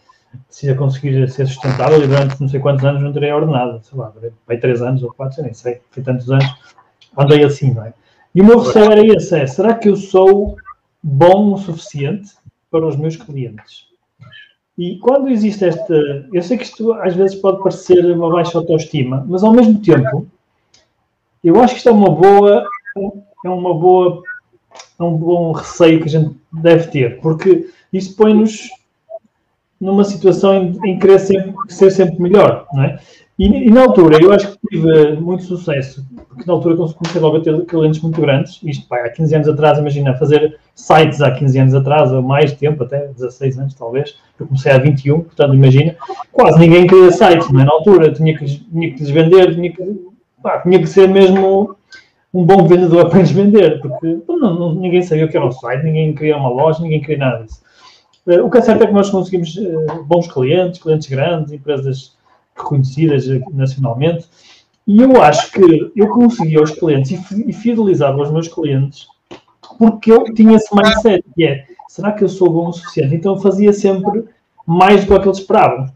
se ia conseguir ser sustentável e durante não sei quantos anos não terei ordenado, sei lá, vai três anos ou quatro, nem sei, foi tantos anos, andei assim, não é? E o meu receio era esse, é, será que eu sou bom o suficiente para os meus clientes? E quando existe esta. Eu sei que isto às vezes pode parecer uma baixa autoestima, mas ao mesmo tempo, eu acho que isto é uma boa. É uma boa. É um bom receio que a gente deve ter, porque isso põe-nos numa situação em, em querer sempre, ser sempre melhor, não é? E, e, na altura, eu acho que tive muito sucesso, porque na altura comecei logo a ter clientes muito grandes, isto pá, há 15 anos atrás, imagina, fazer sites há 15 anos atrás, ou mais tempo, até 16 anos talvez, eu comecei há 21, portanto imagina, quase ninguém queria sites, não é? Na altura, tinha que, tinha que tinha que, pá, tinha que ser mesmo um bom vendedor [laughs] para lhes vender, porque não, não, ninguém sabia o que era um site, ninguém queria uma loja, ninguém queria nada disso. Eh, o que é certo é que nós conseguimos eh, bons clientes, clientes grandes, empresas reconhecidas nacionalmente. E eu acho que eu conseguia os clientes e fidelizava os meus clientes porque eu tinha esse mindset, que é, será que eu sou bom o suficiente? Então eu fazia sempre mais do que eles esperavam.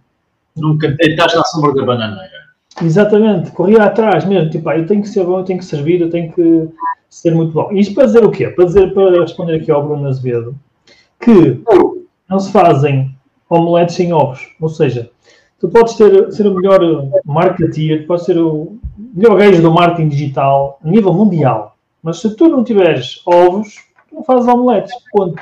Nunca deitaste na sombra da bananeira. Exatamente, corria atrás mesmo, tipo, ah, eu tenho que ser bom, eu tenho que servir, eu tenho que ser muito bom. E isto para dizer o quê? Para dizer, para responder aqui ao Bruno Azevedo, que não se fazem omeletes sem ovos, ou seja, tu podes ter, ser o melhor marketeer, podes ser o melhor gajo do marketing digital a nível mundial, mas se tu não tiveres ovos, não fazes omeletes, ponto.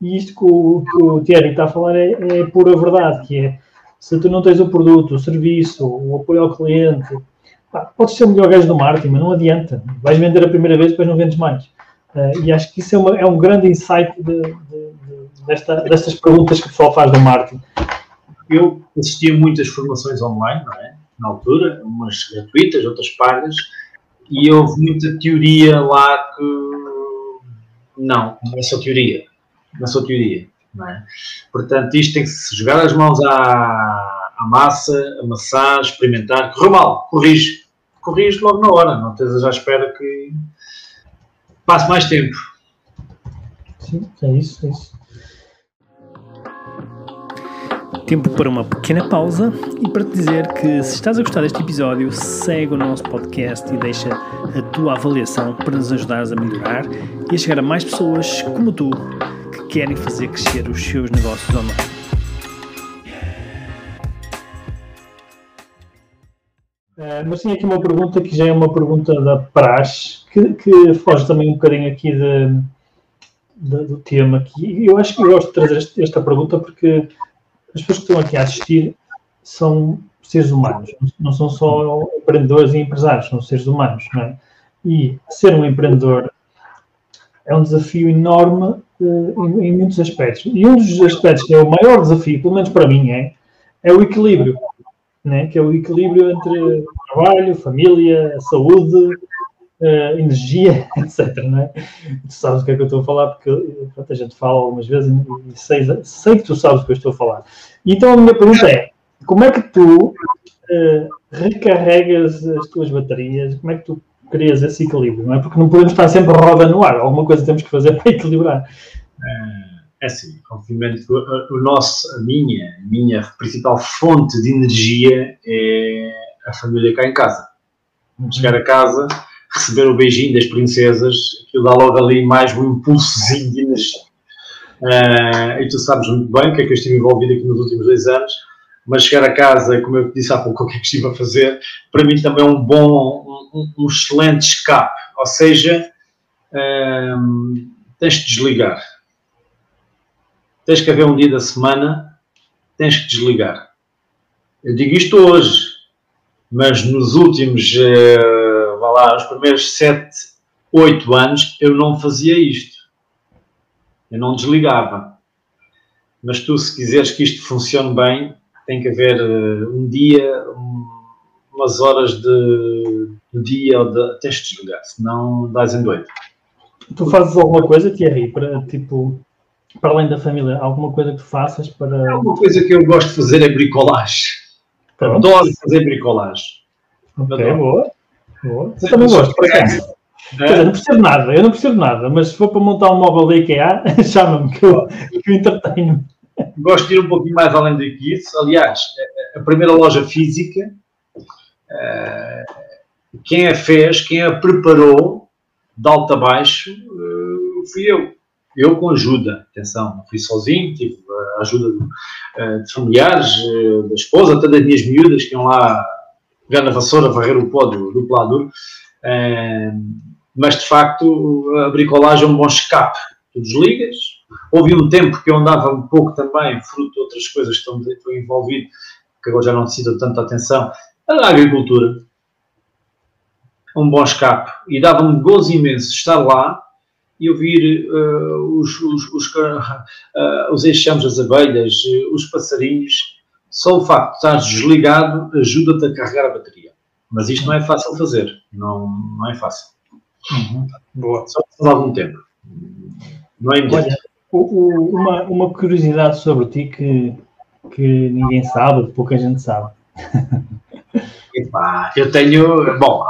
E isto que o, que o Thierry está a falar é, é pura verdade, que é, se tu não tens o produto, o serviço, o apoio ao cliente, pá, podes ser o melhor gajo do marketing, mas não adianta. Vais vender a primeira vez, depois não vendes mais. Uh, e acho que isso é, uma, é um grande insight de, desta, destas perguntas que o pessoal faz do marketing eu assistia muitas formações online, não é? Na altura, umas gratuitas, outras pagas, e houve muita teoria lá que não, não é só teoria. Não é só teoria. Não é? Portanto, isto tem que se jogar as mãos à, à massa, amassar, experimentar. Correu mal, corrige. Corrige logo na hora, não estejas à espera que passe mais tempo. Sim, é isso, é isso. Tempo para uma pequena pausa e para te dizer que se estás a gostar deste episódio, segue o nosso podcast e deixa a tua avaliação para nos ajudares a melhorar e a chegar a mais pessoas como tu que querem fazer crescer os seus negócios online. Uh, mas tinha aqui uma pergunta que já é uma pergunta da praxe, que, que foge também um bocadinho aqui de, de, do tema. Que eu acho que eu gosto de trazer esta pergunta porque as pessoas que estão aqui a assistir são seres humanos, não são só empreendedores e empresários, são seres humanos, não é? E ser um empreendedor é um desafio enorme uh, em, em, muitos aspectos. E um dos aspectos que é o maior desafio, pelo menos para mim, é, é o equilíbrio. Né? Que é o equilíbrio entre trabalho, família, saúde, uh, energia, [laughs] etc. Né? Tu sabes o que é que eu estou a falar, porque a gente fala algumas vezes e sei, sei que tu sabes o que eu estou a falar. Então a minha pergunta é: como é que tu uh, recarregas as tuas baterias? Como é que tu crias esse equilíbrio? Não é? Porque não podemos estar sempre roda no ar, alguma coisa temos que fazer [laughs] para equilibrar. É assim, obviamente, o, o nosso, a minha, a minha principal fonte de energia é a família cá em casa. Chegar a casa, receber o beijinho das princesas, aquilo dá logo ali mais um impulsozinho de energia. Uh, e tu sabes muito bem o que é que eu estive envolvido aqui nos últimos dois anos, mas chegar a casa, como eu disse há pouco, [laughs] o que é que estive a fazer, para mim também é um bom, um, um excelente escape. Ou seja, um, tens de desligar. Tens que haver um dia da semana, tens que desligar. Eu digo isto hoje, mas nos últimos, uh, lá, os primeiros sete, oito anos, eu não fazia isto. Eu não desligava. Mas tu, se quiseres que isto funcione bem, tem que haver uh, um dia, um, umas horas de, de dia ou de, de desligar, senão dás em doido. Tu fazes alguma coisa, Thierry, para tipo, para além da família, alguma coisa que tu faças para. Uma coisa que eu gosto de fazer é bricolagem. Pronto. Adoro fazer bricolagem. Ok, boa. Boa. Eu também gosto, por acaso. É. não percebo nada, eu não percebo nada, mas se for para montar um móvel da IKEA, [laughs] chama-me que eu, que eu entretenho. Gosto de ir um pouquinho mais além do que isso. Aliás, a primeira loja física, eh, quem a fez, quem a preparou, de alto a baixo, eh, fui eu. Eu com ajuda, atenção, não fui sozinho, tive a ajuda de, eh, de familiares, da esposa, até das minhas miúdas que iam lá pegar na vassoura, varrer o pó do, do pelador. Mas de facto, a bricolagem é um bom escape. Tu desligas, Houve um tempo que eu andava um pouco também, fruto de outras coisas que estou envolvido, que agora já não decido tanta atenção, a agricultura. Um bom escape. E dava-me gozo imenso estar lá e ouvir uh, os, os, os, uh, os enxames das abelhas, uh, os passarinhos. Só o facto de estar desligado ajuda-te a carregar a bateria. Mas isto não é fácil fazer. Não, não é fácil. Uhum. Boa. Só de algum tempo. Não é imediato uma, uma curiosidade sobre ti que, que ninguém sabe, pouca gente sabe. [laughs] Epá, eu tenho, bom,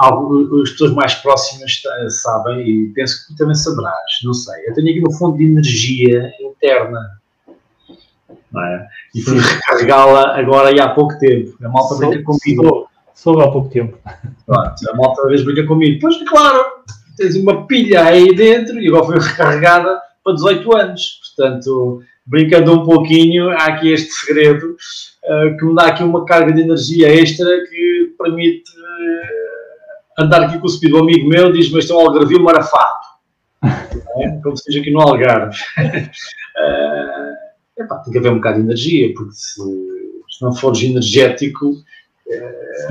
as pessoas mais próximas sabem e penso que tu também saberás, não sei. Eu tenho aqui uma fonte de energia interna, é? E fui recarregá-la agora e há pouco tempo. A malta sou, brinca comigo. Sou, há pouco tempo. Pronto, a malta vez brinca comigo. Pois, claro, tens uma pilha aí dentro e agora foi recarregada para 18 anos. Portanto, brincando um pouquinho, há aqui este segredo uh, que me dá aqui uma carga de energia extra que permite uh, andar aqui com o subido. Um amigo meu diz-me este é um algarvio marafado. [laughs] é? Como se diz aqui no Algarve. uh, [laughs] epá, tem que haver um bocado de energia, porque se, se não fores energético,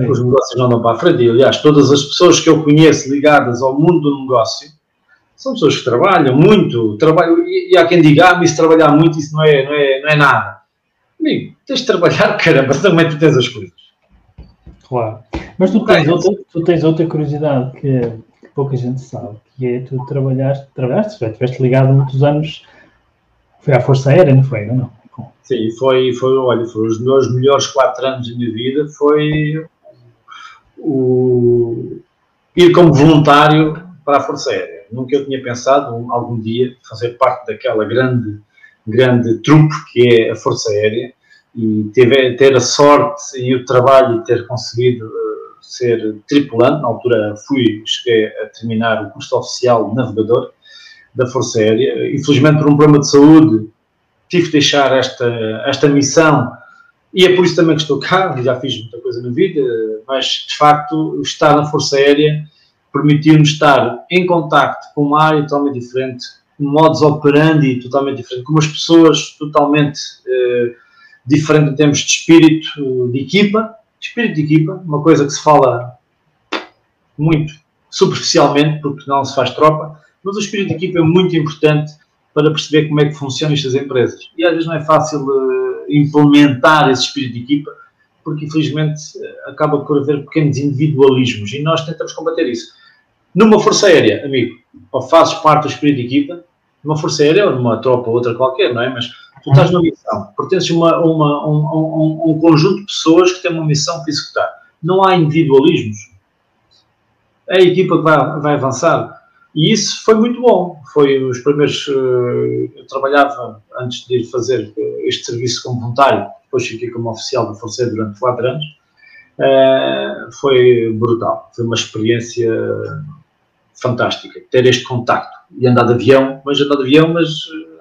os negócios não dão para a frente. aliás, todas as pessoas que eu conheço ligadas ao mundo do negócio são pessoas que trabalham muito, trabalham, e, e há quem diga, ah, mas trabalhar muito isso não é, não é, não é nada. Amigo, tens de trabalhar, [laughs] caramba, também tu tens as coisas. Claro. Mas tu tens, outra, tu tens outra curiosidade que, que, pouca gente sabe, que é tu trabalhaste, trabalhaste, estiveste ligado muitos anos, foi à Força Aérea, não foi? Não? Sim, foi, foi, olha, foi os meus melhores quatro anos da minha vida, foi o ir como voluntário para a Força Aérea nunca eu tinha pensado algum dia fazer parte daquela grande, grande trupe que é a Força Aérea e ter, ter a sorte e o trabalho de ter conseguido uh, ser tripulante. Na altura fui, cheguei a terminar o curso oficial de navegador da Força Aérea. Infelizmente, por um problema de saúde, tive de deixar esta, esta missão e é por isso também que estou cá, já fiz muita coisa na vida, mas de facto estar na Força Aérea permitiu-nos estar em contacto com uma área totalmente diferente, um modus operandi totalmente diferente, com umas pessoas totalmente eh, diferentes em termos de espírito de equipa, espírito de equipa, uma coisa que se fala muito superficialmente, porque não se faz tropa, Mas o espírito de equipa é muito importante para perceber como é que funcionam estas empresas. E às vezes não é fácil uh, implementar esse espírito de equipa, porque infelizmente acaba por haver pequenos individualismos e nós tentamos combater isso. Numa força aérea, amigo, ou fazes parte do espírito de equipa, numa força aérea ou numa tropa ou outra qualquer, não é? Mas tu estás numa missão, pertences a uma, uma, um, um, um, conjunto de pessoas que têm uma missão para executar. Não há individualismos. É a equipa que vai, vai avançar. E isso foi muito bom. Foi os primeiros. Eh, eu trabalhava antes de ir fazer eh, este serviço como voluntário, depois fiquei como oficial Força Aérea durante quatro anos. Eh, foi brutal. Foi uma experiência fantástica. Ter este contacto e andar de avião, mas andar de avião, mas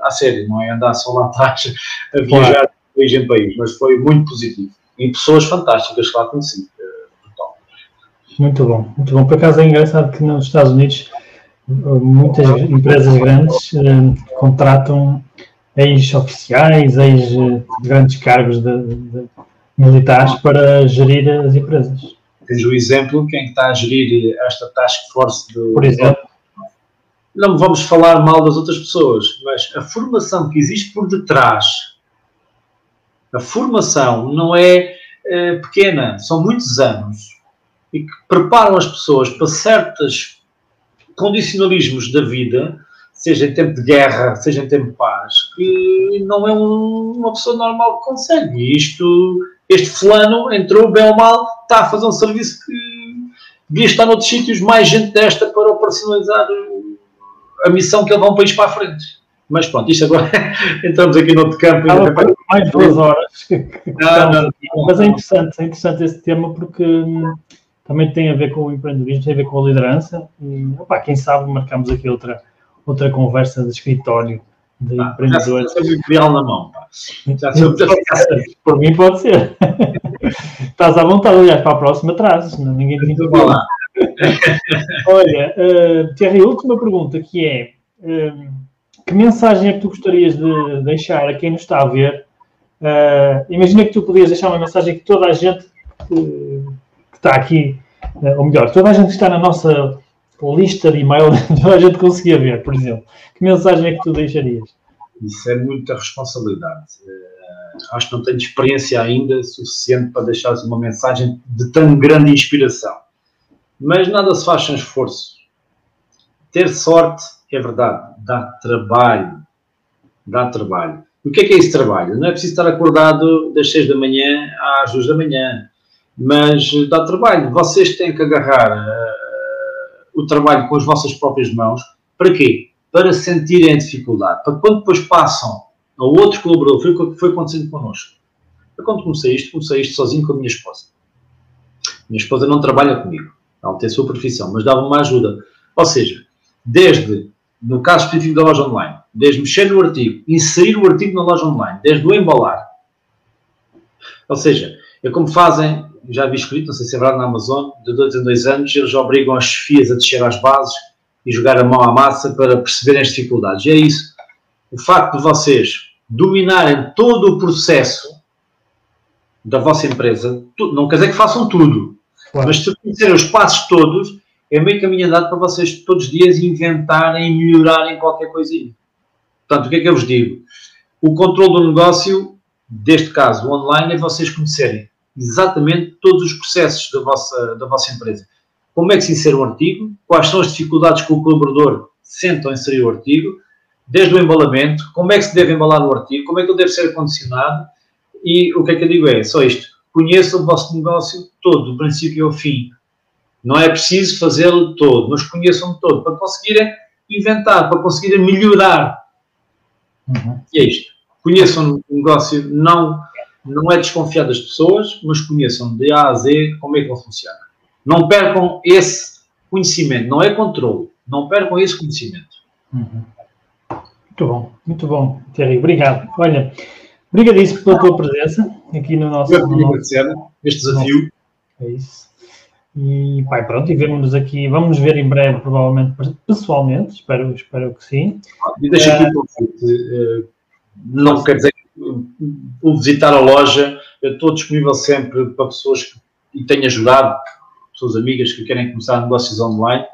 à sério, não é andar só lá [laughs] atrás a viajar claro. de país em país, mas foi muito positivo. E pessoas fantásticas que lá conheci. Muito bom, muito bom. Por acaso é engraçado que nos Estados Unidos muitas empresas grandes uh, contratam ex-oficiais, ex-grandes cargos de, de, militares para gerir as empresas. Tens o exemplo, quem está a gerir esta task force do... Por exemplo. Não vamos falar mal das outras pessoas, mas a formação que existe por detrás, a formação não é, é pequena, são muitos anos, e que preparam as pessoas para certas condicionalismos da vida, seja em tempo de guerra, seja em tempo de paz, que não é um, uma pessoa normal que consegue. E isto, este fulano entrou bem ou mal, está a fazer um serviço que devia estar noutros sítios, mais gente desta para operacionalizar a missão que ele vai um país para a frente. Mas pronto, isto agora [laughs] entramos aqui no outro campo. mais duas horas. Não, não, não, Mas é interessante, é interessante esse tema porque hum, também tem a ver com o empreendedorismo, tem a ver com a liderança. E, opa, quem sabe marcamos aqui outra, outra conversa de escritório de ah, empreendedores. Já material na mão. Pá. Já [laughs] Por mim pode ser. [laughs] Estás à vontade, aliás, para a próxima trazes, ninguém te interrompe. [laughs] Olha, uh, Thierry, última pergunta que é uh, que mensagem é que tu gostarias de deixar a quem nos está a ver? Uh, imagina que tu podias deixar uma mensagem que toda a gente está aqui, eh, ou melhor, toda a gente está na nossa lista de e-mail, [laughs] toda a gente conseguia ver, por exemplo. Que mensagem é que tu deixarias? Isso é muita responsabilidade. Uh, acho que não tenho experiência ainda suficiente para deixar uma mensagem de tão grande inspiração. Mas nada se faz sem esforço. Ter sorte é verdade, dá trabalho. Dá trabalho. O que é que é esse trabalho? Não é preciso estar acordado das 6 da manhã às 2 da manhã mas dá trabalho. Vocês têm que agarrar uh, o trabalho com as vossas próprias mãos. Para quê? Para sentirem a dificuldade. Para quando depois passam a outro colaborador, foi o que foi acontecendo connosco. Eu, quando comecei isto, comecei isto sozinho com a minha esposa. Minha esposa não trabalha comigo. Ela tem a sua profissão, mas dava uma ajuda. Ou seja, desde, no caso específico da loja online, desde mexer no artigo, inserir o artigo na loja online, desde o embalar. Ou seja, é como fazem já vi escrito, não sei se é verdade, na Amazon, de dois em dois anos, eles obrigam as chefias a descer às bases e jogar a mão à massa para perceberem as dificuldades. E é isso. O facto de vocês dominarem todo o processo da vossa empresa, não quer dizer que façam tudo, claro. mas se conhecerem os passos todos, é meio caminho andado para vocês todos os dias inventarem e melhorarem qualquer coisinha. Portanto, o que é que eu vos digo? O controle do negócio, deste caso, online, é vocês conhecerem exatamente todos os processos da vossa, da vossa empresa. Como é que se insere um artigo, quais são as dificuldades que o colaborador sente ao inserir o artigo, desde o embalamento, como é que se deve embalar o artigo, como é que ele deve ser acondicionado e o que é que eu digo é só isto, conheça o vosso negócio todo, do princípio ao fim. Não é preciso fazê-lo todo, mas conheçam todo, para conseguirem inventar, para conseguirem melhorar. Uhum. E é isto. Conheçam o negócio, não não é desconfiar das pessoas, mas conheçam de A a Z como é que ele funciona. Não percam esse conhecimento, não é controle, não percam esse conhecimento. Uhum. Muito bom, muito bom, Thierry, obrigado. Olha, obrigadíssimo pela tua presença aqui no nosso. Eu queria agradecer este desafio. É isso. E pai, pronto, e vemos-nos aqui, vamos ver em breve, provavelmente pessoalmente, espero, espero que sim. E deixa aqui o convite, eh, não quer dizer o visitar a loja, eu estou disponível sempre para pessoas que e tenho ajudado, pessoas amigas que querem começar negócios online,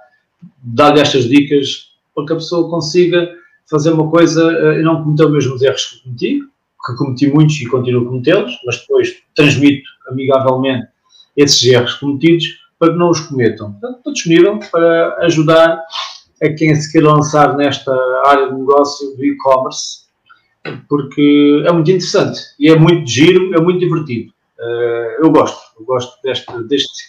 dar-lhe estas dicas para que a pessoa consiga fazer uma coisa e não cometer os mesmos erros que cometi, que cometi muitos e continuo a cometê-los, mas depois transmito amigavelmente esses erros cometidos para que não os cometam. Portanto, estou disponível para ajudar a quem se queira lançar nesta área de negócio do e-commerce, porque é muito interessante e é muito giro, é muito divertido. Uh, eu gosto, eu gosto deste, deste,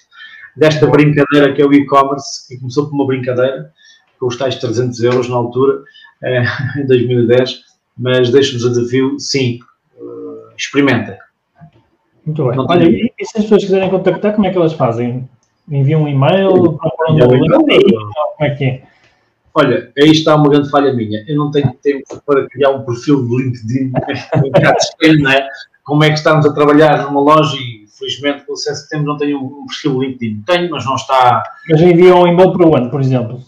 desta brincadeira que é o e-commerce, que começou por uma brincadeira, com os tais 300 euros na altura, uh, [laughs] em 2010, mas deixo-vos o desafio, sim, uh, experimentem. Muito bem. Olha, e, e se as pessoas quiserem contactar, como é que elas fazem? Enviam um e-mail? Como é que é? Olha, aí está uma grande falha minha. Eu não tenho tempo para criar um perfil de LinkedIn não é? Como é que estamos a trabalhar numa loja e, felizmente, com o de setembro não tenho um perfil de LinkedIn. Tenho, mas não está. Mas enviam um e-mail para o ano, por exemplo?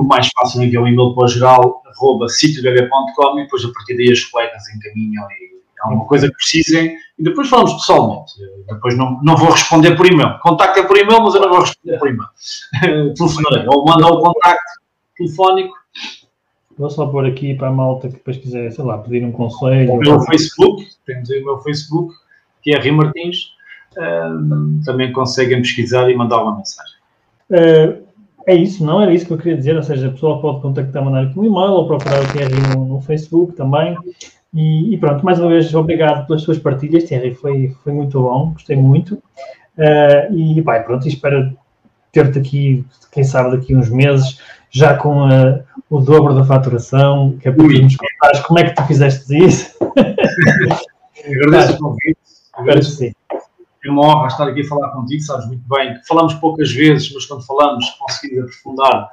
O mais fácil é enviar um e-mail para o geral, arroba sitiobebê.com e depois a partir daí as colegas encaminham e alguma coisa que precisem e depois falamos pessoalmente. Depois não, não vou responder por e-mail. Contacta por e-mail, mas eu não vou responder por e-mail. [laughs] Telefonarei ou manda o contacto telefónico. Vou só pôr aqui para a malta que depois quiser, sei lá, pedir um conselho. O meu Facebook, temos aí o meu Facebook, que é Rio Martins, uh, também conseguem pesquisar e mandar uma mensagem. Uh, é isso, não era isso que eu queria dizer, ou seja, a pessoa pode contactar, mandar aqui um e-mail ou procurar o Thierry no, no Facebook também. E, e, pronto, mais uma vez, obrigado pelas suas partilhas, Thierry, foi, foi muito bom, gostei muito. Uh, e vai, pronto, espero ter-te aqui, quem sabe, daqui uns meses, já com a, o dobro da faturação, que é para nos contares como é que tu fizeste isso. [laughs] Agradeço o convite. Agradeço. Sim. É uma honra estar aqui a falar contigo, sabes muito bem. Falamos poucas vezes, mas quando falamos conseguimos aprofundar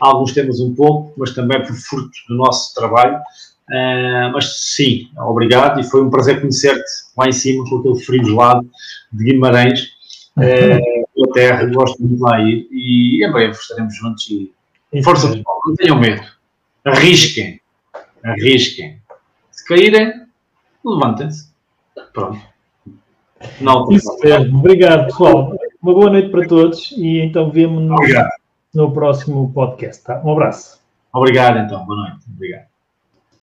alguns temas um pouco, mas também por fruto do nosso trabalho. Uh, mas sim, obrigado e foi um prazer conhecer-te lá em cima com aquele frio gelado de Guimarães, uh, [laughs] pela terra, gosto muito lá ir e em breve estaremos juntos e Força pessoal, não tenham medo. Arrisquem. Arrisquem. Se caírem, levantem-se. Pronto. Não, Isso mesmo. Obrigado, pessoal. Uma boa noite para todos e então vemos-nos no próximo podcast. Tá? Um abraço. Obrigado, então. Boa noite. Obrigado.